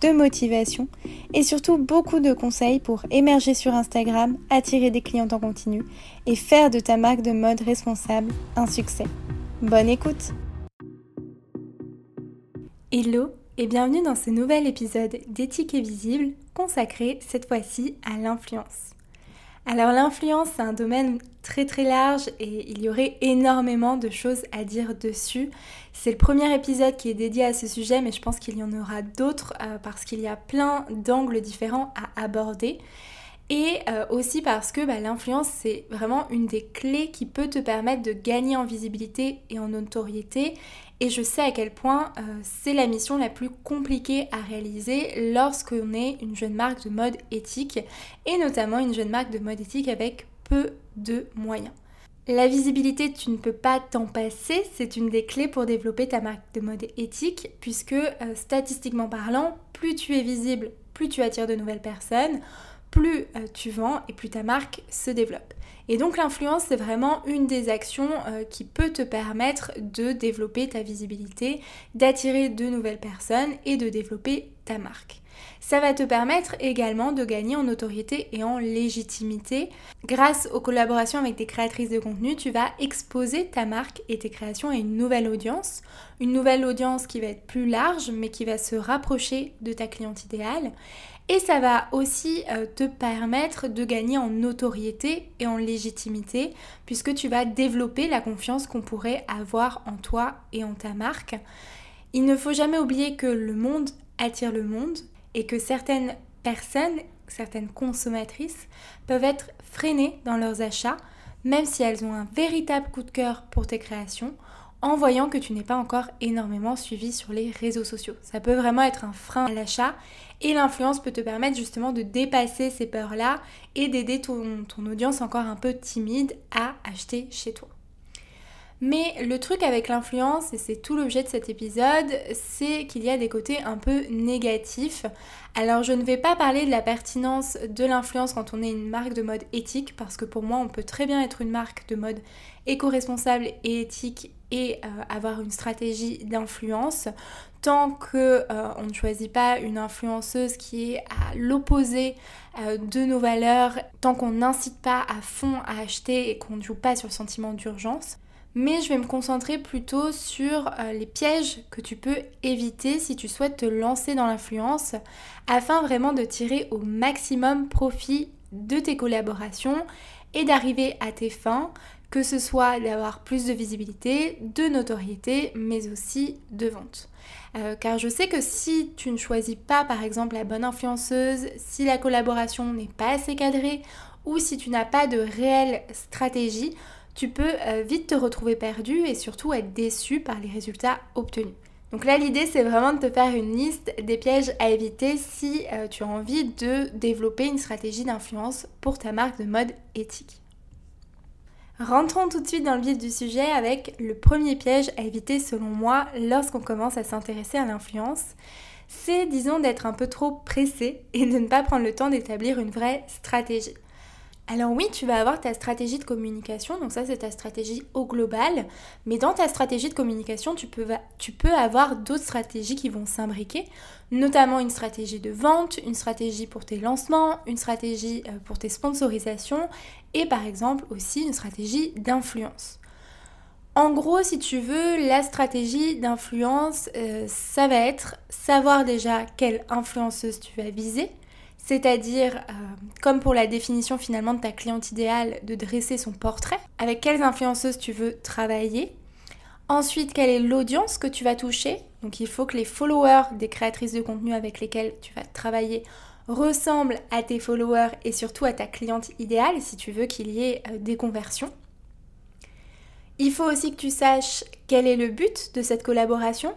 de motivation et surtout beaucoup de conseils pour émerger sur Instagram, attirer des clients en continu et faire de ta marque de mode responsable un succès. Bonne écoute Hello et bienvenue dans ce nouvel épisode d'Éthique Visible consacré cette fois-ci à l'influence. Alors l'influence, c'est un domaine très très large et il y aurait énormément de choses à dire dessus. C'est le premier épisode qui est dédié à ce sujet, mais je pense qu'il y en aura d'autres euh, parce qu'il y a plein d'angles différents à aborder. Et euh, aussi parce que bah, l'influence, c'est vraiment une des clés qui peut te permettre de gagner en visibilité et en notoriété. Et je sais à quel point euh, c'est la mission la plus compliquée à réaliser lorsqu'on est une jeune marque de mode éthique, et notamment une jeune marque de mode éthique avec peu de moyens. La visibilité, tu ne peux pas t'en passer, c'est une des clés pour développer ta marque de mode éthique, puisque euh, statistiquement parlant, plus tu es visible, plus tu attires de nouvelles personnes, plus euh, tu vends et plus ta marque se développe. Et donc l'influence, c'est vraiment une des actions euh, qui peut te permettre de développer ta visibilité, d'attirer de nouvelles personnes et de développer ta marque. Ça va te permettre également de gagner en notoriété et en légitimité. Grâce aux collaborations avec des créatrices de contenu, tu vas exposer ta marque et tes créations à une nouvelle audience. Une nouvelle audience qui va être plus large mais qui va se rapprocher de ta cliente idéale. Et ça va aussi euh, te permettre de gagner en notoriété et en légitimité puisque tu vas développer la confiance qu'on pourrait avoir en toi et en ta marque. Il ne faut jamais oublier que le monde attire le monde et que certaines personnes, certaines consommatrices peuvent être freinées dans leurs achats même si elles ont un véritable coup de cœur pour tes créations en voyant que tu n'es pas encore énormément suivi sur les réseaux sociaux. Ça peut vraiment être un frein à l'achat et l'influence peut te permettre justement de dépasser ces peurs-là et d'aider ton, ton audience encore un peu timide à acheter chez toi. Mais le truc avec l'influence, et c'est tout l'objet de cet épisode, c'est qu'il y a des côtés un peu négatifs. Alors je ne vais pas parler de la pertinence de l'influence quand on est une marque de mode éthique, parce que pour moi on peut très bien être une marque de mode éco-responsable et éthique et euh, avoir une stratégie d'influence tant que euh, ne choisit pas une influenceuse qui est à l'opposé euh, de nos valeurs, tant qu'on n'incite pas à fond à acheter et qu'on ne joue pas sur le sentiment d'urgence. Mais je vais me concentrer plutôt sur les pièges que tu peux éviter si tu souhaites te lancer dans l'influence afin vraiment de tirer au maximum profit de tes collaborations et d'arriver à tes fins que ce soit d'avoir plus de visibilité, de notoriété, mais aussi de vente. Euh, car je sais que si tu ne choisis pas par exemple la bonne influenceuse, si la collaboration n'est pas assez cadrée ou si tu n'as pas de réelle stratégie, tu peux euh, vite te retrouver perdu et surtout être déçu par les résultats obtenus. Donc là, l'idée, c'est vraiment de te faire une liste des pièges à éviter si euh, tu as envie de développer une stratégie d'influence pour ta marque de mode éthique. Rentrons tout de suite dans le vif du sujet avec le premier piège à éviter selon moi lorsqu'on commence à s'intéresser à l'influence. C'est disons d'être un peu trop pressé et de ne pas prendre le temps d'établir une vraie stratégie. Alors oui, tu vas avoir ta stratégie de communication, donc ça c'est ta stratégie au global, mais dans ta stratégie de communication, tu peux, avoir d'autres stratégies qui vont s'imbriquer, notamment une stratégie de vente, une stratégie pour tes lancements, une stratégie euh, pour tes sponsorisations et par exemple aussi une stratégie d'influence. En gros, si tu veux, la stratégie d'influence, euh, ça va être savoir déjà quelle influenceuse tu vas viser, c'est-à-dire, euh, comme pour la définition finalement de ta cliente idéale, de dresser son portrait, avec quelles influenceuses tu veux travailler. Ensuite, quelle est l'audience que tu vas toucher Donc il faut que les followers des créatrices de contenu avec lesquelles tu vas travailler ressemblent à tes followers et surtout à ta cliente idéale si tu veux qu'il y ait euh, des conversions. Il faut aussi que tu saches quel est le but de cette collaboration.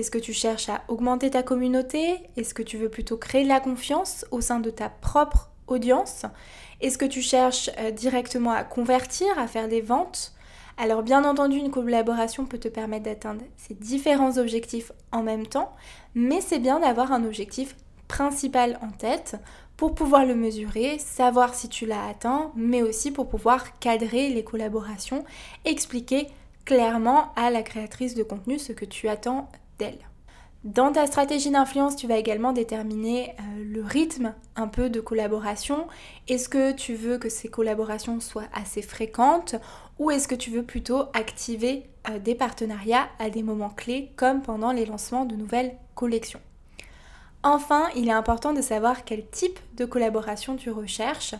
Est-ce que tu cherches à augmenter ta communauté? Est-ce que tu veux plutôt créer de la confiance au sein de ta propre audience? Est-ce que tu cherches euh, directement à convertir, à faire des ventes? Alors bien entendu, une collaboration peut te permettre d'atteindre ces différents objectifs en même temps, mais c'est bien d'avoir un objectif principal en tête pour pouvoir le mesurer, savoir si tu l'as atteint, mais aussi pour pouvoir cadrer les collaborations, expliquer clairement à la créatrice de contenu ce que tu attends Dans ta stratégie d'influence, tu vas également déterminer euh, le rythme un peu de collaboration. Est-ce que tu veux que ces collaborations soient assez fréquentes ou est-ce que tu veux plutôt activer euh, des partenariats à des moments clés comme pendant les lancements de nouvelles collections? Enfin, il est important de savoir quel type de collaboration tu recherches.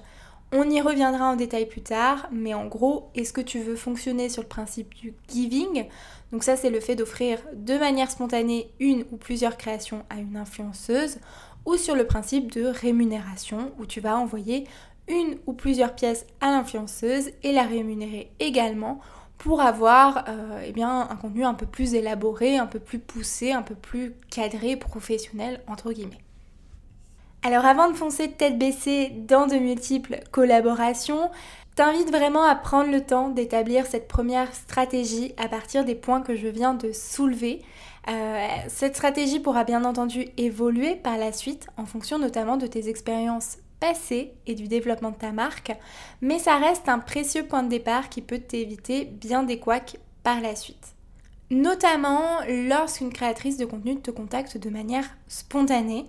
On y reviendra en détail plus tard, mais en gros, est-ce que tu veux fonctionner sur le principe du giving? Donc ça, c'est le fait d'offrir de manière spontanée une ou plusieurs créations à une influenceuse, ou sur le principe de rémunération, où tu vas envoyer une ou plusieurs pièces à l'influenceuse et la rémunérer également pour avoir euh, eh bien, un contenu un peu plus élaboré, un peu plus poussé, un peu plus cadré, professionnel, entre guillemets. Alors avant de foncer tête baissée dans de multiples collaborations, t'invite vraiment à prendre le temps d'établir cette première stratégie à partir des points que je viens de soulever. Euh, cette stratégie pourra bien entendu évoluer par la suite en fonction notamment de tes expériences passé et du développement de ta marque, mais ça reste un précieux point de départ qui peut t'éviter bien des couacs par la suite. Notamment lorsqu'une créatrice de contenu te contacte de manière spontanée.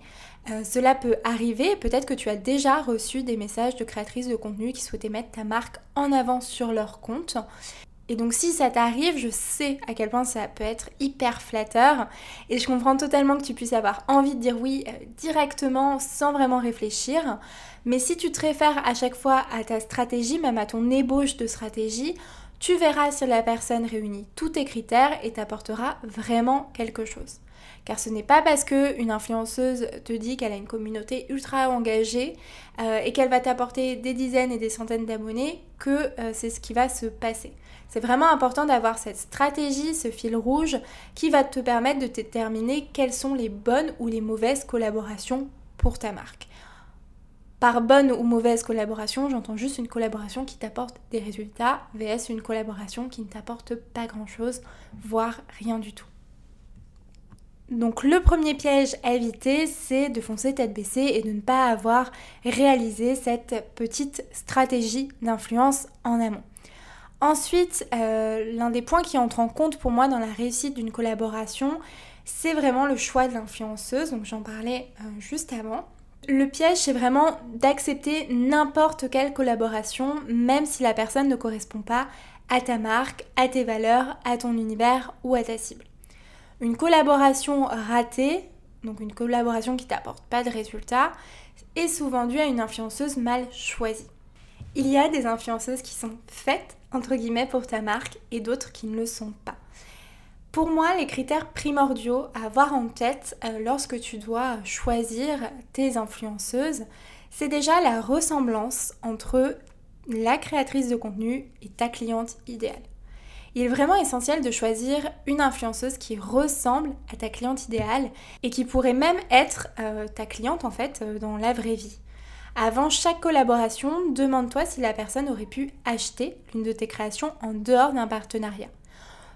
Euh, cela peut arriver, peut-être que tu as déjà reçu des messages de créatrices de contenu qui souhaitaient mettre ta marque en avant sur leur compte. Et donc si ça t'arrive, je sais à quel point ça peut être hyper flatteur et je comprends totalement que tu puisses avoir envie de dire oui euh, directement sans vraiment réfléchir. Mais si tu te réfères à chaque fois à ta stratégie, même à ton ébauche de stratégie, tu verras si la personne réunit tous tes critères et t'apportera vraiment quelque chose. Car ce n'est pas parce qu'une influenceuse te dit qu'elle a une communauté ultra engagée euh, et qu'elle va t'apporter des dizaines et des centaines d'abonnés que euh, c'est ce qui va se passer. C'est vraiment important d'avoir cette stratégie, ce fil rouge qui va te permettre de déterminer quelles sont les bonnes ou les mauvaises collaborations pour ta marque. Par bonne ou mauvaise collaboration, j'entends juste une collaboration qui t'apporte des résultats, vs une collaboration qui ne t'apporte pas grand-chose, voire rien du tout. Donc le premier piège à éviter, c'est de foncer tête baissée et de ne pas avoir réalisé cette petite stratégie d'influence en amont. Ensuite, euh, l'un des points qui entre en compte pour moi dans la réussite d'une collaboration, c'est vraiment le choix de l'influenceuse, donc j'en parlais euh, juste avant. Le piège, c'est vraiment d'accepter n'importe quelle collaboration, même si la personne ne correspond pas à ta marque, à tes valeurs, à ton univers ou à ta cible. Une collaboration ratée, donc une collaboration qui t'apporte pas de résultats, est souvent due à une influenceuse mal choisie. Il y a des influenceuses qui sont faites, entre guillemets, pour ta marque et d'autres qui ne le sont pas. Pour moi, les critères primordiaux à avoir en tête euh, lorsque tu dois choisir tes influenceuses, c'est déjà la ressemblance entre la créatrice de contenu et ta cliente idéale il est vraiment essentiel de choisir une influenceuse qui ressemble à ta cliente idéale et qui pourrait même être euh, ta cliente en fait euh, dans la vraie vie. Avant chaque collaboration, demande-toi si la personne aurait pu acheter l'une de tes créations en dehors d'un partenariat.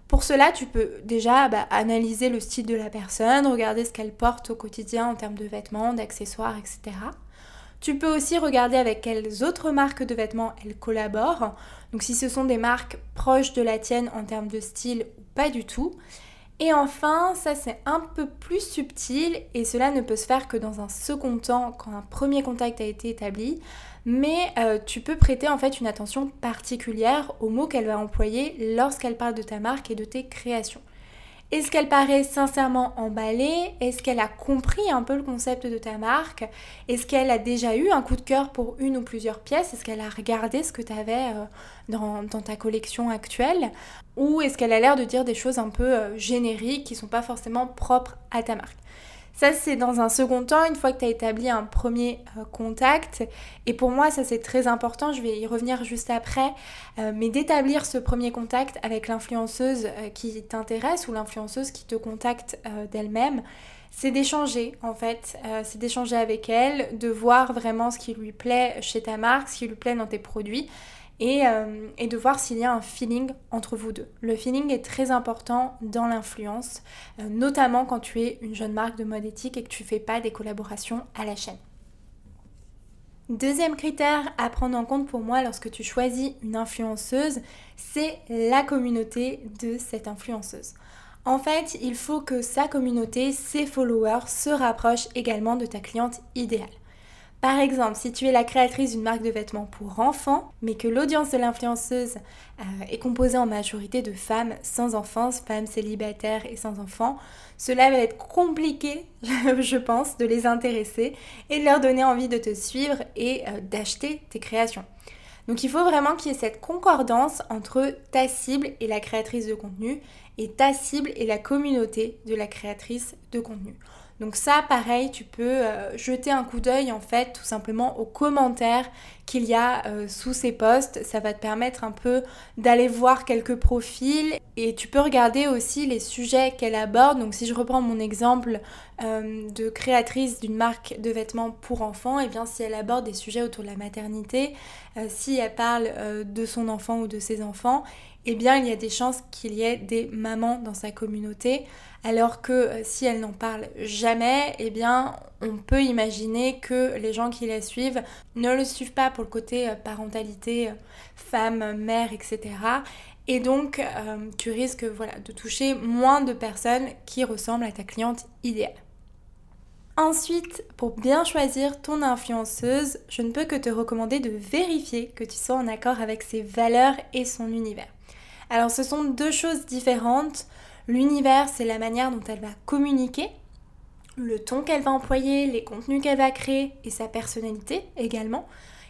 Pour cela, tu peux déjà bah, analyser le style de la personne, regarder ce qu'elle porte au quotidien en termes de vêtements, d'accessoires, etc. Tu peux aussi regarder avec quelles autres marques de vêtements elle collabore. Donc si ce sont des marques proches de la tienne en termes de style ou pas du tout. Et enfin, ça c'est un peu plus subtil et cela ne peut se faire que dans un second temps quand un premier contact a été établi. Mais euh, tu peux prêter en fait une attention particulière aux mots qu'elle va employer lorsqu'elle parle de ta marque et de tes créations. Est-ce qu'elle paraît sincèrement emballée? Est-ce qu'elle a compris un peu le concept de ta marque? Est-ce qu'elle a déjà eu un coup de cœur pour une ou plusieurs pièces? Est-ce qu'elle a regardé ce que tu avais euh, dans, ta collection actuelle? Ou est-ce qu'elle a l'air de dire des choses un peu euh, génériques qui ne sont pas forcément propres à ta marque? Ça, c'est dans un second temps, une fois que tu as établi un premier euh, contact. Et pour moi, ça, c'est très important. Je vais y revenir juste après. Euh, mais d'établir ce premier contact avec l'influenceuse euh, qui t'intéresse ou l'influenceuse qui te contacte d'elle-même, c'est d'échanger en fait, c'est d'échanger avec elle, de voir vraiment ce qui lui plaît chez ta marque, ce qui lui plaît dans tes produits euh, et, de voir s'il y a un feeling entre vous deux. Le feeling est très important dans l'influence, euh, notamment quand tu es une jeune marque de mode éthique et que tu ne fais pas des collaborations à la chaîne. Deuxième critère à prendre en compte pour moi lorsque tu choisis une influenceuse, c'est la communauté de cette influenceuse. En fait, il faut que sa communauté, ses followers, se rapprochent également de ta cliente idéale. Par exemple, si tu es la créatrice d'une marque de vêtements pour enfants, mais que l'audience de l'influenceuse euh, est composée en majorité de femmes sans enfants, femmes célibataires et sans enfants, cela va être compliqué, je pense, de les intéresser et de leur donner envie de te suivre et euh, d'acheter tes créations. Donc il faut vraiment qu'il y ait cette concordance entre ta cible et la créatrice de contenu et ta cible et la communauté de la créatrice de contenu. Donc ça, pareil, tu peux euh, jeter un coup d'œil en fait tout simplement aux commentaires qu'il y a euh, sous ces posts. Ça va te permettre un peu d'aller voir quelques profils et tu peux regarder aussi les sujets qu'elle aborde. Donc si je reprends mon exemple euh, de créatrice d'une marque de vêtements pour enfants, et eh bien si elle aborde des sujets autour de la maternité, si elle parle de son enfant ou de ses enfants, eh bien il y a des chances qu'il y ait des mamans dans sa communauté, alors que euh, si elle n'en parle jamais, eh bien on peut imaginer que les gens qui la suivent ne le suivent pas pour le côté euh, parentalité, euh, femme, mère, etc. Et donc tu risques de toucher moins de personnes qui ressemblent à ta cliente idéale. Ensuite, pour bien choisir ton influenceuse, je ne peux que te recommander de vérifier que tu sois en accord avec ses valeurs et son univers. Alors ce sont deux choses différentes. L'univers, c'est la manière dont elle va communiquer, le ton qu'elle va employer, les contenus qu'elle va créer et sa personnalité également.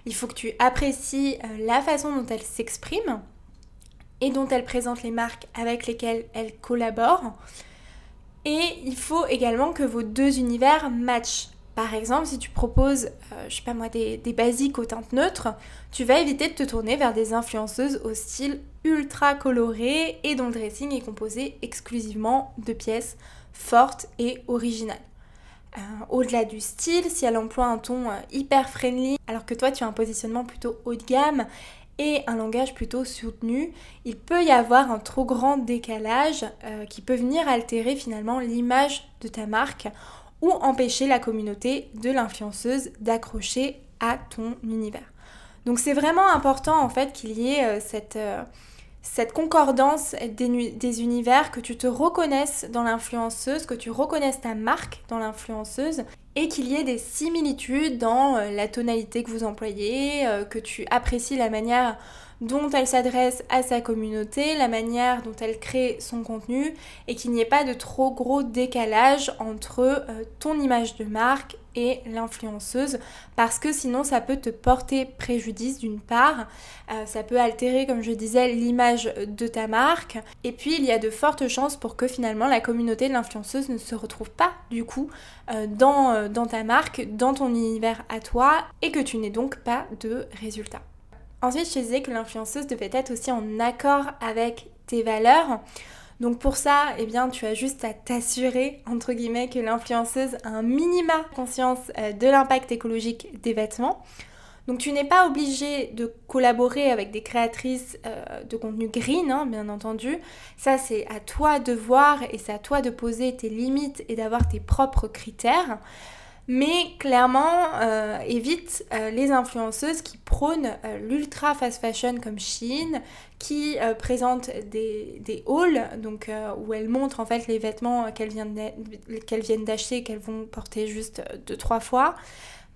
Il faut que tu apprécies euh, la façon dont elle s'exprime et dont elle présente les marques avec lesquelles elle collabore. Et il faut également que vos deux univers matchent. Par exemple, si tu proposes, euh, je sais pas moi, des, basiques aux teintes neutres, tu vas éviter de te tourner vers des influenceuses au style ultra coloré et dont le dressing est composé exclusivement de pièces fortes et originales. Euh, au-delà du style, si elle emploie un ton euh, hyper friendly, alors que toi tu as un positionnement plutôt haut de gamme et un langage plutôt soutenu, il peut y avoir un trop grand décalage qui peut venir altérer finalement l'image de ta marque ou empêcher la communauté de l'influenceuse d'accrocher à ton univers. Donc c'est vraiment important en fait qu'il y ait euh, cette, euh, cette concordance des, univers, que tu te reconnaisses dans l'influenceuse, que tu reconnaisses ta marque dans l'influenceuse et qu'il y ait des similitudes dans euh, la tonalité que vous employez, que tu apprécies la manière dont elle s'adresse à sa communauté, la manière dont elle crée son contenu et qu'il n'y ait pas de trop gros décalage entre euh, ton image de marque l'influenceuse parce que sinon ça peut te porter préjudice d'une part, euh, ça peut altérer comme je disais l'image de ta marque et puis il y a de fortes chances pour que finalement la communauté de l'influenceuse ne se retrouve pas du coup euh, dans, dans ta marque, dans ton univers à toi et que tu n'aies donc pas de résultats. Ensuite, je disais que l'influenceuse devait être aussi en accord avec tes valeurs. Donc pour ça, eh bien, tu as juste à t'assurer, entre guillemets, que l'influenceuse a un minima conscience euh, de l'impact écologique des vêtements. Donc tu n'es pas obligé de collaborer avec des créatrices euh, de contenu green, hein, bien entendu. Ça c'est à toi de voir et c'est à toi de poser tes limites et d'avoir tes propres critères. Mais clairement, euh, évite euh, les influenceuses qui prônent euh, l'ultra fast fashion comme Shein, qui présentent des, des hauls, donc où elles montrent en fait les vêtements qu'elles viennent d'acheter, qu'elles vont porter juste deux, trois fois.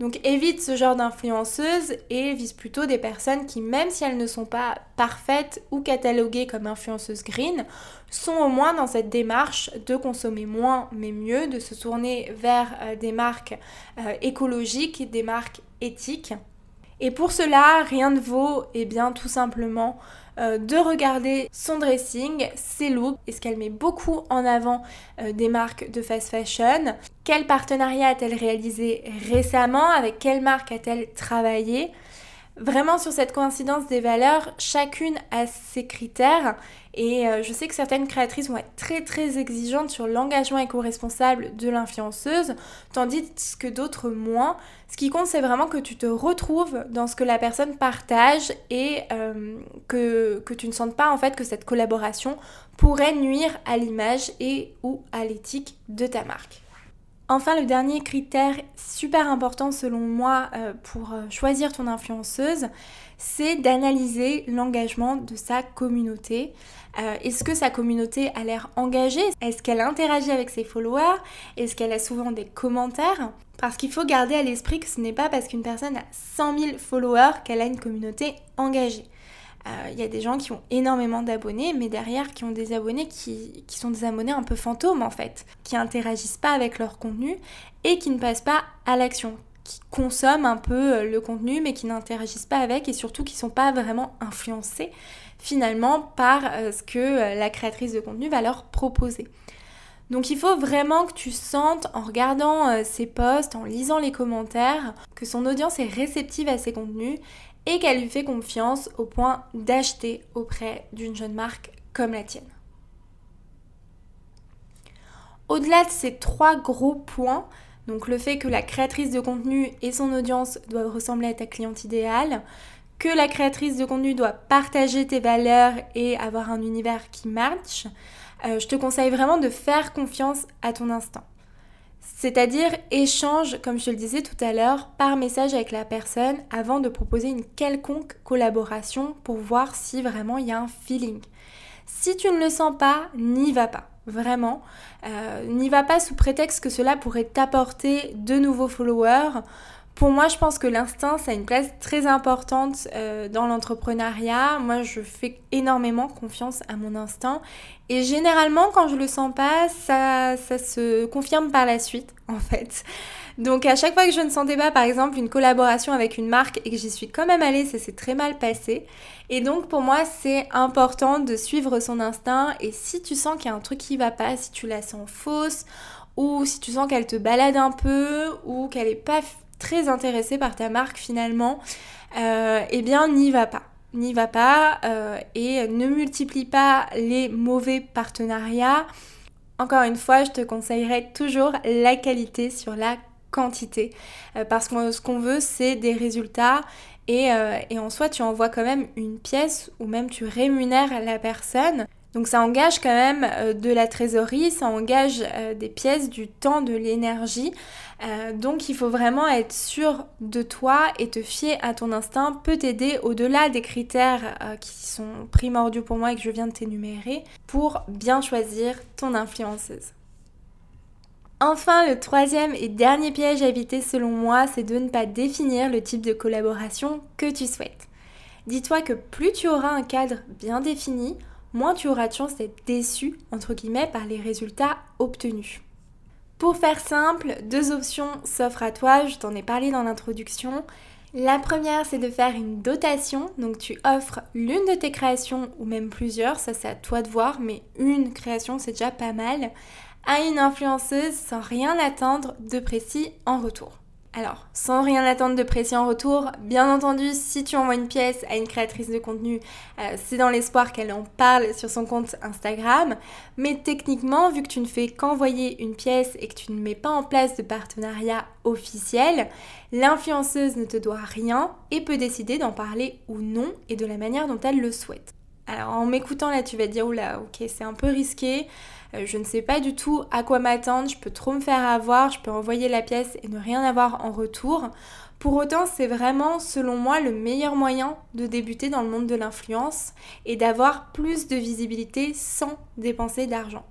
Donc évite ce genre d'influenceuses et vise plutôt des personnes qui, même si elles ne sont pas parfaites ou cataloguées comme influenceuses green, sont au moins dans cette démarche de consommer moins mais mieux, de se tourner vers euh, des marques euh, écologiques, des marques éthiques. Et pour cela, rien ne vaut, eh bien, tout simplement euh, de regarder son dressing, ses looks, est-ce qu'elle met beaucoup en avant euh, des marques de fast fashion, quel partenariat a-t-elle réalisé récemment, avec quelle marque a-t-elle travaillé? Vraiment sur cette coïncidence des valeurs, chacune a ses critères et euh, je sais que certaines créatrices vont être très très exigeantes sur l'engagement éco-responsable de l'influenceuse, tandis que d'autres moins. Ce qui compte, c'est vraiment que tu te retrouves dans ce que la personne partage et euh, que, tu ne sentes pas en fait que cette collaboration pourrait nuire à l'image et ou à l'éthique de ta marque. Enfin, le dernier critère super important selon moi euh, pour euh, choisir ton influenceuse, c'est d'analyser l'engagement de sa communauté. Euh, est-ce que sa communauté a l'air engagée? Est-ce qu'elle interagit avec ses followers? Est-ce qu'elle a souvent des commentaires? Parce qu'il faut garder à l'esprit que ce n'est pas parce qu'une personne a 100 000 followers qu'elle a une communauté engagée. Il euh, y a des gens qui ont énormément d'abonnés, mais derrière qui ont des abonnés qui, sont des abonnés un peu fantômes en fait, qui interagissent pas avec leur contenu et qui ne passent pas à l'action, qui consomment un peu euh, le contenu mais qui n'interagissent pas avec et surtout qui sont pas vraiment influencés finalement par euh, ce que la créatrice de contenu va leur proposer. Donc il faut vraiment que tu sentes en regardant ses posts, en lisant les commentaires, que son audience est réceptive à ses contenus et qu'elle lui fait confiance au point d'acheter auprès d'une jeune marque comme la tienne. Au-delà de ces trois gros points, donc le fait que la créatrice de contenu et son audience doivent ressembler à ta cliente idéale, que la créatrice de contenu doit partager tes valeurs et avoir un univers qui match, euh, je te conseille vraiment de faire confiance à ton instinct. C'est-à-dire échange, comme je te le disais tout à l'heure, par message avec la personne avant de proposer une quelconque collaboration pour voir si vraiment il y a un feeling. Si tu ne le sens pas, n'y va pas. Vraiment, euh, n'y va pas sous prétexte que cela pourrait t'apporter de nouveaux followers pour moi, je pense que l'instinct, ça a une place très importante euh, dans l'entrepreneuriat. Moi, je fais énormément confiance à mon instinct. Et généralement, quand je le sens pas, ça, ça se confirme par la suite, en fait. Donc, à chaque fois que je ne sentais pas, par exemple, une collaboration avec une marque et que j'y suis quand même allée, ça s'est très mal passé. Et donc, pour moi, c'est important de suivre son instinct. Et si tu sens qu'il y a un truc qui va pas, si tu la sens fausse, ou si tu sens qu'elle te balade un peu, ou qu'elle est pas très intéressé par ta marque finalement, euh, eh bien n'y va pas. N'y va pas euh, et ne multiplie pas les mauvais partenariats. Encore une fois, je te conseillerais toujours la qualité sur la quantité. Euh, parce que ce qu'on veut, c'est des résultats. Et, et en soi, tu envoies quand même une pièce ou même tu rémunères la personne. Donc ça engage quand même euh, de la trésorerie, ça engage euh, des pièces, du temps, de l'énergie. Euh, donc il faut vraiment être sûr de toi et te fier à ton instinct peut t'aider au-delà des critères qui sont primordiaux pour moi et que je viens de t'énumérer pour bien choisir ton influenceuse. Enfin, le troisième et dernier piège à éviter selon moi, c'est de ne pas définir le type de collaboration que tu souhaites. Dis-toi que plus tu auras un cadre bien défini, moins tu auras de chance d'être déçu, entre guillemets, par les résultats obtenus. Pour faire simple, deux options s'offrent à toi, je t'en ai parlé dans l'introduction. La première, c'est de faire une dotation, donc tu offres l'une de tes créations ou même plusieurs, ça c'est à toi de voir, mais une création c'est déjà pas mal, à une influenceuse sans rien attendre de précis en retour. Alors, sans rien attendre de précis en retour, bien entendu, si tu envoies une pièce à une créatrice de contenu, euh, c'est dans l'espoir qu'elle en parle sur son compte Instagram. Mais techniquement, vu que tu ne fais qu'envoyer une pièce et que tu ne mets pas en place de partenariat officiel, l'influenceuse ne te doit rien et peut décider d'en parler ou non et de la manière dont elle le souhaite. Alors en m'écoutant là, tu vas te dire, oula, ok, c'est un peu risqué. Euh, je ne sais pas du tout à quoi m'attendre, je peux trop me faire avoir, je peux envoyer la pièce et ne rien avoir en retour. Pour autant, c'est vraiment, selon moi, le meilleur moyen de débuter dans le monde de l'influence et d'avoir plus de visibilité sans dépenser d'argent.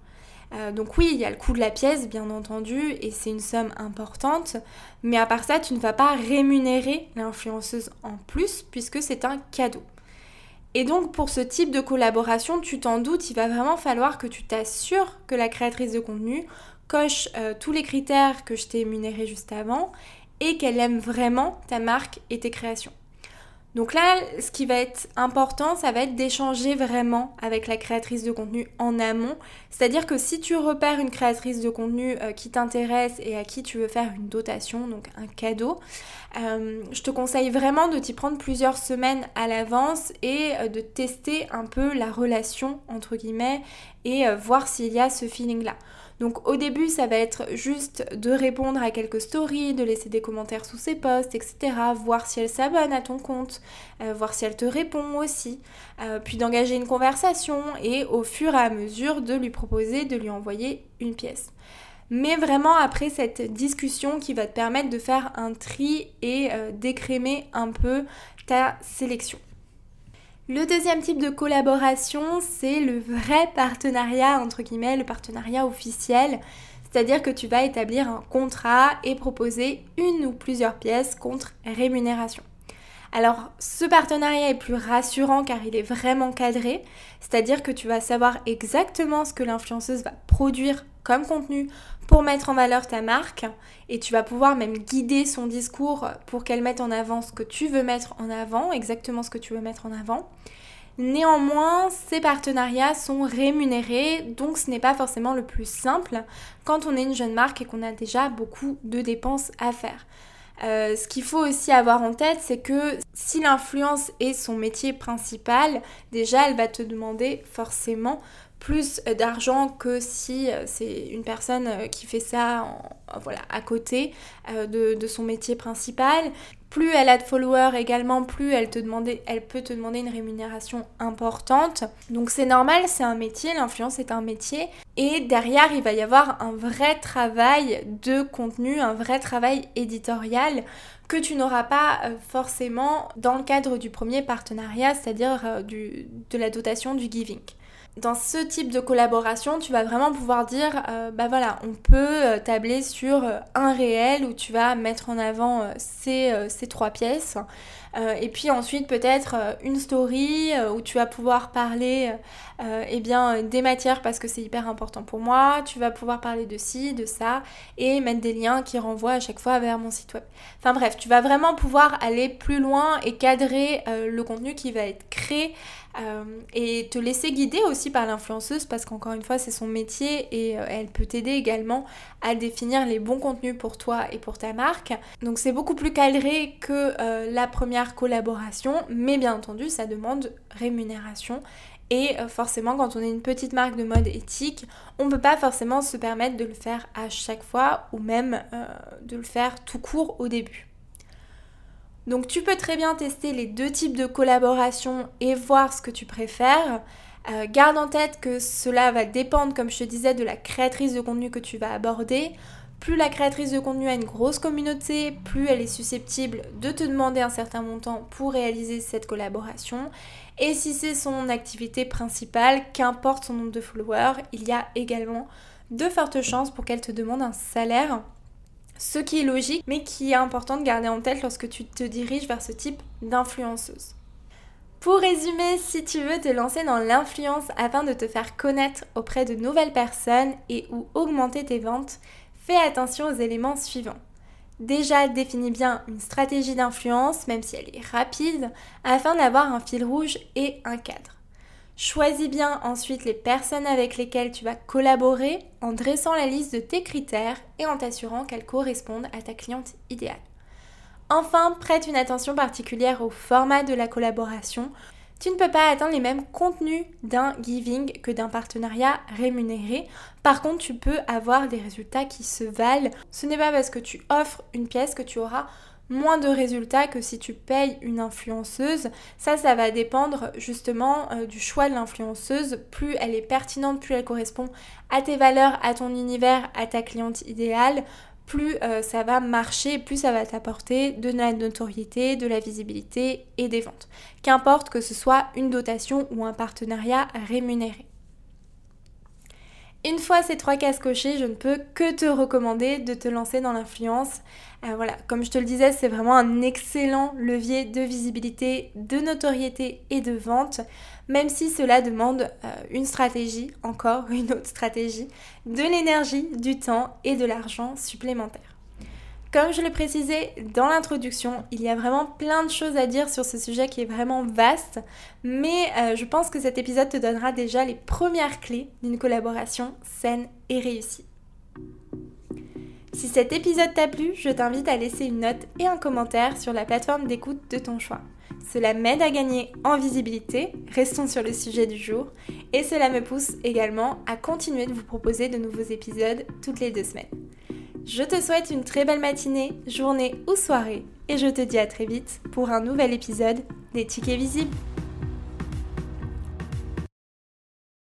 Euh, donc oui, il y a le coût de la pièce, bien entendu, et c'est une somme importante, mais à part ça, tu ne vas pas rémunérer l'influenceuse en plus puisque c'est un cadeau. Et donc pour ce type de collaboration, tu t'en doutes, il va vraiment falloir que tu t'assures que la créatrice de contenu coche euh, tous les critères que je t'ai énumérés juste avant et qu'elle aime vraiment ta marque et tes créations. Donc là, ce qui va être important, ça va être d'échanger vraiment avec la créatrice de contenu en amont. C'est-à-dire que si tu repères une créatrice de contenu euh, qui t'intéresse et à qui tu veux faire une dotation, donc un cadeau, euh, je te conseille vraiment de t'y prendre plusieurs semaines à l'avance et euh, de tester un peu la relation, entre guillemets, et voir s'il y a ce feeling-là. Donc au début, ça va être juste de répondre à quelques stories, de laisser des commentaires sous ses posts, etc. Voir si elle s'abonne à ton compte, euh, voir si elle te répond aussi, euh, puis d'engager une conversation et au fur et à mesure de lui proposer de lui envoyer une pièce. Mais vraiment après cette discussion qui va te permettre de faire un tri et euh, d'écrémer un peu ta sélection. Le deuxième type de collaboration, c'est le vrai partenariat, entre guillemets, le partenariat officiel. C'est-à-dire que tu vas établir un contrat et proposer une ou plusieurs pièces contre rémunération. Alors ce partenariat est plus rassurant car il est vraiment cadré, c'est-à-dire que tu vas savoir exactement ce que l'influenceuse va produire comme contenu pour mettre en valeur ta marque et tu vas pouvoir même guider son discours pour qu'elle mette en avant ce que tu veux mettre en avant, exactement ce que tu veux mettre en avant. Néanmoins, ces partenariats sont rémunérés, donc ce n'est pas forcément le plus simple quand on est une jeune marque et qu'on a déjà beaucoup de dépenses à faire. Euh, ce qu'il faut aussi avoir en tête, c'est que si l'influence est son métier principal, déjà elle va te demander forcément plus d'argent que si euh, c'est une personne euh, qui fait ça voilà, à côté de, son métier principal. Plus elle a de followers également, plus elle, elle peut te demander une rémunération importante. Donc c'est normal, c'est un métier, l'influence est un métier. Et derrière, il va y avoir un vrai travail de contenu, un vrai travail éditorial que tu n'auras pas euh, forcément dans le cadre du premier partenariat, c'est-à-dire euh, de la dotation du giving dans ce type de collaboration, tu vas vraiment pouvoir dire, euh, bah voilà, on peut euh, tabler sur euh, un réel où tu vas mettre en avant ces, ces trois pièces. et puis ensuite peut-être une story où tu vas pouvoir parler eh bien, des matières parce que c'est hyper important pour moi. Tu vas pouvoir parler de ci, de ça et mettre des liens qui renvoient à chaque fois vers mon site web. Enfin bref, tu vas vraiment pouvoir aller plus loin et cadrer le contenu qui va être créé euh, et te laisser guider aussi par l'influenceuse parce qu'encore une fois c'est son métier et euh, elle peut t'aider également à définir les bons contenus pour toi et pour ta marque. Donc c'est beaucoup plus cadré que euh, la première collaboration mais bien entendu ça demande rémunération et forcément, quand on est une petite marque de mode éthique, on ne peut pas forcément se permettre de le faire à chaque fois ou même de le faire tout court au début. Donc tu peux très bien tester les deux types de collaboration et voir ce que tu préfères. Euh, garde en tête que cela va dépendre, comme je te disais, de la créatrice de contenu que tu vas aborder. Plus la créatrice de contenu a une grosse communauté, plus elle est susceptible de te demander un certain montant pour réaliser cette collaboration. Et si c'est son activité principale, qu'importe son nombre de followers, il y a également de fortes chances pour qu'elle te demande un salaire ce qui est logique, mais qui est important de garder en tête lorsque tu te diriges vers ce type d'influenceuse. Pour résumer, si tu veux te lancer dans l'influence afin de te faire connaître auprès de nouvelles personnes et ou augmenter tes ventes, fais attention aux éléments suivants. Déjà, définis bien une stratégie d'influence, même si elle est rapide, afin d'avoir un fil rouge et un cadre. Choisis bien ensuite les personnes avec lesquelles tu vas collaborer en dressant la liste de tes critères et en t'assurant qu'elles correspondent à ta cliente idéale. Enfin, prête une attention particulière au format de la collaboration. Tu ne peux pas atteindre les mêmes contenus d'un giving que d'un partenariat rémunéré. Par contre, tu peux avoir des résultats qui se valent. Ce n'est pas parce que tu offres une pièce que tu auras moins de résultats que si tu payes une influenceuse. Ça, ça va dépendre justement euh, du choix de l'influenceuse. Plus elle est pertinente, plus elle correspond à tes valeurs, à ton univers, à ta cliente idéale, plus euh, ça va marcher, plus ça va t'apporter de la notoriété, de la visibilité et des ventes. Qu'importe que ce soit une dotation ou un partenariat rémunéré. Une fois ces trois cases cochées, je ne peux que te recommander de te lancer dans l'influence. Euh, voilà, comme je te le disais, c'est vraiment un excellent levier de visibilité, de notoriété et de vente, même si cela demande euh, une stratégie, encore une autre stratégie, de l'énergie, du temps et de l'argent supplémentaire. Comme je le précisais dans l'introduction, il y a vraiment plein de choses à dire sur ce sujet qui est vraiment vaste, mais euh, je pense que cet épisode te donnera déjà les premières clés d'une collaboration saine et réussie. Si cet épisode t'a plu, je t'invite à laisser une note et un commentaire sur la plateforme d'écoute de ton choix. Cela m'aide à gagner en visibilité, restons sur le sujet du jour, et cela me pousse également à continuer de vous proposer de nouveaux épisodes toutes les deux semaines. Je te souhaite une très belle matinée, journée ou soirée, et je te dis à très vite pour un nouvel épisode des tickets visibles.